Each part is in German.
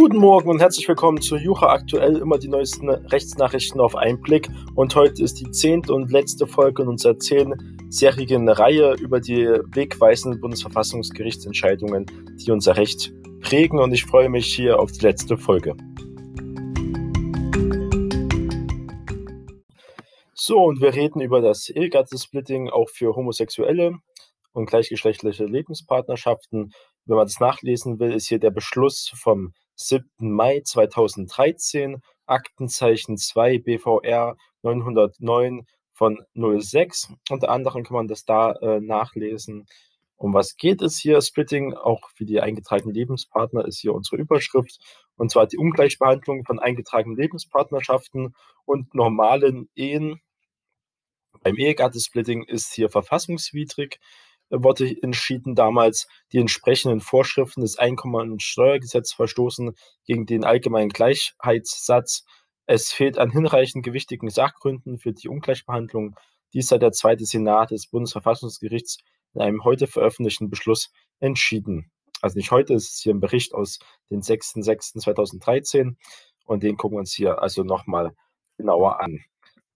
Guten Morgen und herzlich willkommen zu Jura aktuell, immer die neuesten Rechtsnachrichten auf einen Blick. Und heute ist die zehnte und letzte Folge in unserer zehnjährigen Reihe über die wegweisenden Bundesverfassungsgerichtsentscheidungen, die unser Recht prägen. Und ich freue mich hier auf die letzte Folge. So, und wir reden über das Ehegattensplitting auch für Homosexuelle und gleichgeschlechtliche Lebenspartnerschaften. Wenn man das nachlesen will, ist hier der Beschluss vom 7. Mai 2013, Aktenzeichen 2 BVR 909 von 06. Unter anderem kann man das da äh, nachlesen. Um was geht es hier? Splitting, auch für die eingetragenen Lebenspartner, ist hier unsere Überschrift. Und zwar die Ungleichbehandlung von eingetragenen Lebenspartnerschaften und normalen Ehen. Beim Ehegattensplitting ist hier verfassungswidrig wurde entschieden damals, die entsprechenden Vorschriften des Einkommen- und Steuergesetzes verstoßen gegen den allgemeinen Gleichheitssatz. Es fehlt an hinreichend gewichtigen Sachgründen für die Ungleichbehandlung. Dies hat der zweite Senat des Bundesverfassungsgerichts in einem heute veröffentlichten Beschluss entschieden. Also nicht heute, es ist hier ein Bericht aus dem 6.6.2013 und den gucken wir uns hier also nochmal genauer an.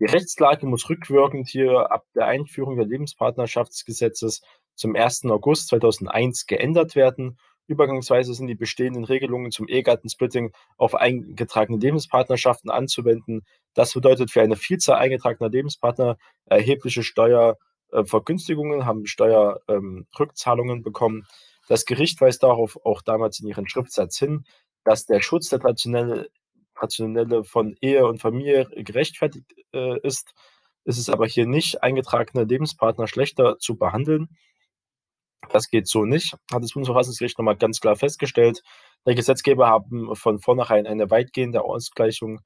Die Rechtslage muss rückwirkend hier ab der Einführung der Lebenspartnerschaftsgesetzes zum 1. August 2001 geändert werden. Übergangsweise sind die bestehenden Regelungen zum Ehegattensplitting auf eingetragene Lebenspartnerschaften anzuwenden. Das bedeutet für eine Vielzahl eingetragener Lebenspartner erhebliche Steuervergünstigungen, haben Steuerrückzahlungen bekommen. Das Gericht weist darauf auch damals in ihren Schriftsatz hin, dass der Schutz der traditionelle, traditionelle von Ehe und Familie gerechtfertigt äh, ist. Ist es aber hier nicht, eingetragene Lebenspartner schlechter zu behandeln. Das geht so nicht, hat das Bundesverfassungsgericht nochmal ganz klar festgestellt. Der Gesetzgeber haben von vornherein eine weitgehende Ausgleichung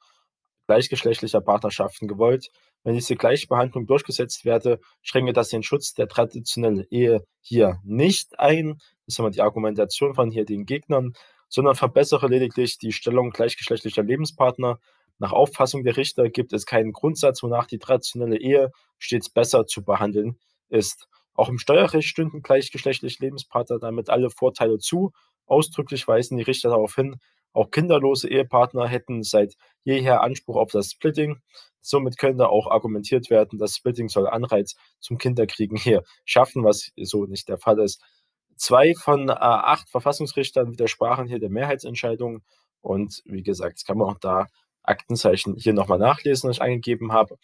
gleichgeschlechtlicher Partnerschaften gewollt. Wenn diese Gleichbehandlung durchgesetzt werde, schränke das den Schutz der traditionellen Ehe hier nicht ein. Das ist immer die Argumentation von hier den Gegnern, sondern verbessere lediglich die Stellung gleichgeschlechtlicher Lebenspartner. Nach Auffassung der Richter gibt es keinen Grundsatz, wonach die traditionelle Ehe stets besser zu behandeln ist. Auch im Steuerrecht stünden gleichgeschlechtliche Lebenspartner damit alle Vorteile zu. Ausdrücklich weisen die Richter darauf hin, auch kinderlose Ehepartner hätten seit jeher Anspruch auf das Splitting. Somit könnte auch argumentiert werden, das Splitting soll Anreiz zum Kinderkriegen hier schaffen, was so nicht der Fall ist. Zwei von äh, acht Verfassungsrichtern widersprachen hier der Mehrheitsentscheidung. Und wie gesagt, das kann man auch da Aktenzeichen hier nochmal nachlesen, was ich eingegeben habe.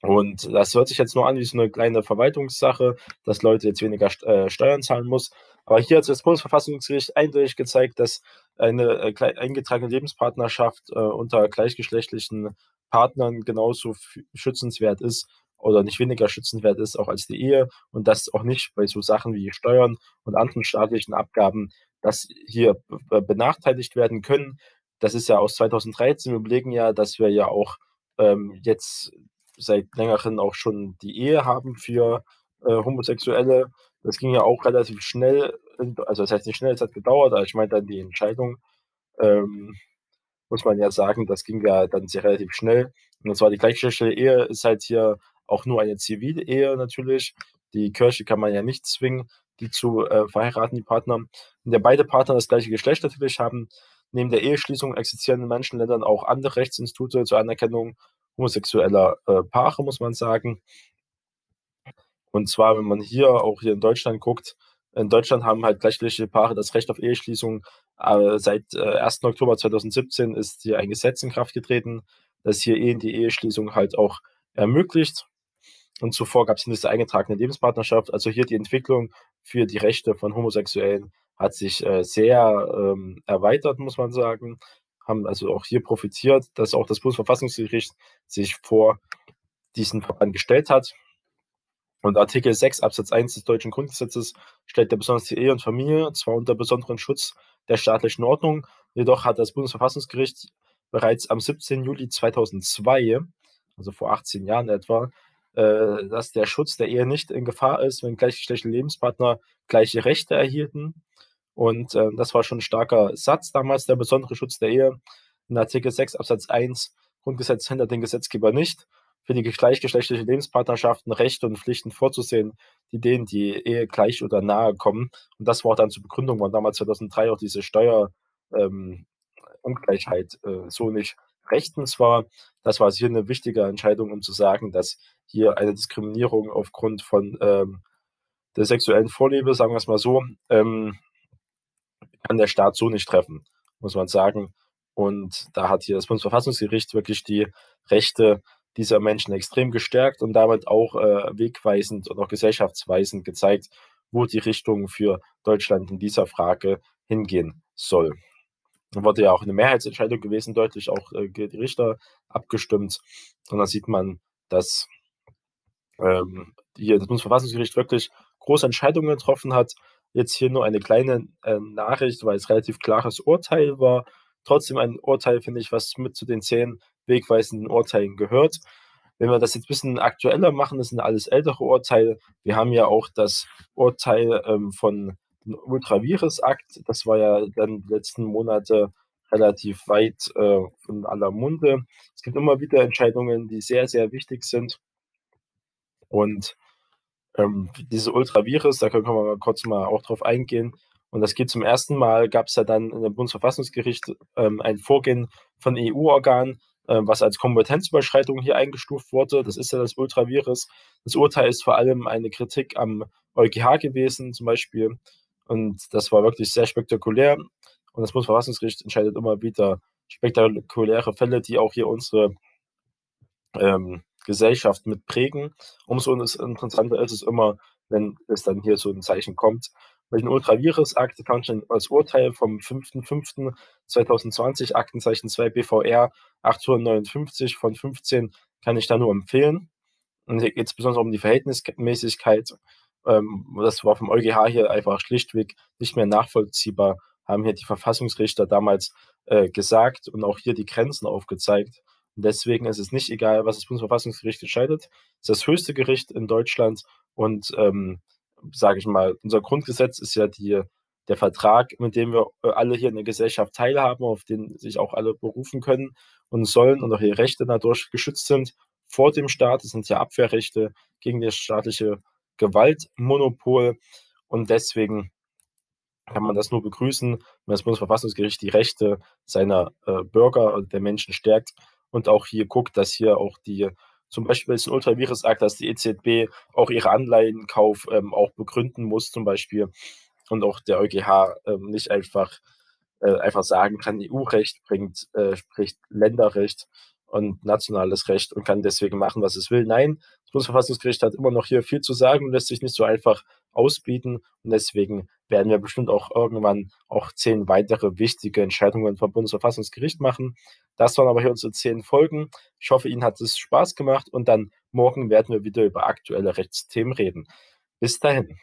Und das hört sich jetzt nur an wie so eine kleine Verwaltungssache, dass Leute jetzt weniger äh, Steuern zahlen muss. Aber hier hat das Bundesverfassungsgericht eindeutig gezeigt, dass eine äh, eingetragene Lebenspartnerschaft äh, unter gleichgeschlechtlichen Partnern genauso schützenswert ist oder nicht weniger schützenswert ist auch als die Ehe und dass auch nicht bei so Sachen wie Steuern und anderen staatlichen Abgaben, dass hier benachteiligt werden können. Das ist ja aus 2013. Wir überlegen ja, dass wir ja auch ähm, jetzt seit längerem auch schon die Ehe haben für äh, Homosexuelle. Das ging ja auch relativ schnell, also das heißt nicht schnell, es hat gedauert, aber ich meine dann die Entscheidung, ähm, muss man ja sagen, das ging ja dann sehr relativ schnell. Und zwar die gleichgeschlechtliche Ehe ist halt hier auch nur eine zivile Ehe natürlich. Die Kirche kann man ja nicht zwingen, die zu äh, verheiraten, die Partner. Und ja beide Partner das gleiche Geschlecht natürlich haben, neben der Eheschließung existieren in manchen Ländern auch andere Rechtsinstitute zur Anerkennung homosexueller äh, Paare, muss man sagen. Und zwar, wenn man hier auch hier in Deutschland guckt, in Deutschland haben halt gleichgeschlechtliche Paare das Recht auf Eheschließung. Äh, seit äh, 1. Oktober 2017 ist hier ein Gesetz in Kraft getreten, das hier Ehen die Eheschließung halt auch ermöglicht. Und zuvor gab es diese eingetragene Lebenspartnerschaft. Also hier die Entwicklung für die Rechte von Homosexuellen hat sich äh, sehr ähm, erweitert, muss man sagen haben also auch hier profitiert, dass auch das Bundesverfassungsgericht sich vor diesen Verband gestellt hat. Und Artikel 6 Absatz 1 des deutschen Grundgesetzes stellt ja besonders die Ehe und Familie zwar unter besonderen Schutz der staatlichen Ordnung, jedoch hat das Bundesverfassungsgericht bereits am 17. Juli 2002, also vor 18 Jahren etwa, äh, dass der Schutz der Ehe nicht in Gefahr ist, wenn gleichgeschlechtliche Lebenspartner gleiche Rechte erhielten und äh, das war schon ein starker Satz damals, der besondere Schutz der Ehe. In Artikel 6 Absatz 1 Grundgesetz hindert den Gesetzgeber nicht, für die gleichgeschlechtliche Lebenspartnerschaften Rechte und Pflichten vorzusehen, die denen die Ehe gleich oder nahe kommen. Und das war auch dann zur Begründung, waren damals 2003 auch diese Steuer, ähm, äh, so nicht rechtens war. Das war hier eine wichtige Entscheidung, um zu sagen, dass hier eine Diskriminierung aufgrund von ähm, der sexuellen Vorliebe, sagen wir es mal so, ähm, kann der Staat so nicht treffen, muss man sagen. Und da hat hier das Bundesverfassungsgericht wirklich die Rechte dieser Menschen extrem gestärkt und damit auch äh, wegweisend und auch gesellschaftsweisend gezeigt, wo die Richtung für Deutschland in dieser Frage hingehen soll. Da wurde ja auch eine Mehrheitsentscheidung gewesen, deutlich auch äh, die Richter abgestimmt. Und da sieht man, dass ähm, hier das Bundesverfassungsgericht wirklich große Entscheidungen getroffen hat. Jetzt hier nur eine kleine äh, Nachricht, weil es relativ klares Urteil war. Trotzdem ein Urteil, finde ich, was mit zu den zehn wegweisenden Urteilen gehört. Wenn wir das jetzt ein bisschen aktueller machen, das sind alles ältere Urteile. Wir haben ja auch das Urteil ähm, von Ultravirus-Akt. Das war ja dann die letzten Monate relativ weit äh, von aller Munde. Es gibt immer wieder Entscheidungen, die sehr, sehr wichtig sind. Und ähm, diese Ultravirus, da können wir mal kurz mal auch drauf eingehen. Und das geht zum ersten Mal, gab es ja dann in dem Bundesverfassungsgericht ähm, ein Vorgehen von EU-Organen, äh, was als Kompetenzüberschreitung hier eingestuft wurde. Das ist ja das Ultravirus. Das Urteil ist vor allem eine Kritik am EuGH gewesen, zum Beispiel. Und das war wirklich sehr spektakulär. Und das Bundesverfassungsgericht entscheidet immer wieder spektakuläre Fälle, die auch hier unsere ähm, Gesellschaft mit prägen. Umso interessanter ist es immer, wenn es dann hier so ein Zeichen kommt. Bei den Ultravirus-Akte kann ich als Urteil vom 5.5.2020, Aktenzeichen 2 BVR 859 von 15, kann ich da nur empfehlen. Und hier geht es besonders um die Verhältnismäßigkeit. Ähm, das war vom EuGH hier einfach schlichtweg nicht mehr nachvollziehbar, haben hier die Verfassungsrichter damals äh, gesagt und auch hier die Grenzen aufgezeigt. Und deswegen ist es nicht egal, was das Bundesverfassungsgericht entscheidet. Es ist das höchste Gericht in Deutschland und ähm, sage ich mal, unser Grundgesetz ist ja die, der Vertrag, mit dem wir äh, alle hier in der Gesellschaft teilhaben, auf den sich auch alle berufen können und sollen und auch ihre Rechte dadurch geschützt sind vor dem Staat. Das sind ja Abwehrrechte gegen das staatliche Gewaltmonopol und deswegen kann man das nur begrüßen, wenn das Bundesverfassungsgericht die Rechte seiner äh, Bürger und der Menschen stärkt und auch hier guckt, dass hier auch die zum Beispiel ist ein Ultravirus-Akt, dass die EZB auch ihre Anleihenkauf ähm, auch begründen muss, zum Beispiel. Und auch der EuGH ähm, nicht einfach, äh, einfach sagen kann, EU-Recht bringt, äh, spricht Länderrecht und nationales Recht und kann deswegen machen, was es will. Nein, das Bundesverfassungsgericht hat immer noch hier viel zu sagen und lässt sich nicht so einfach ausbieten. Und deswegen werden wir bestimmt auch irgendwann auch zehn weitere wichtige Entscheidungen vom Bundesverfassungsgericht machen. Das waren aber hier unsere zehn Folgen. Ich hoffe, Ihnen hat es Spaß gemacht und dann morgen werden wir wieder über aktuelle Rechtsthemen reden. Bis dahin.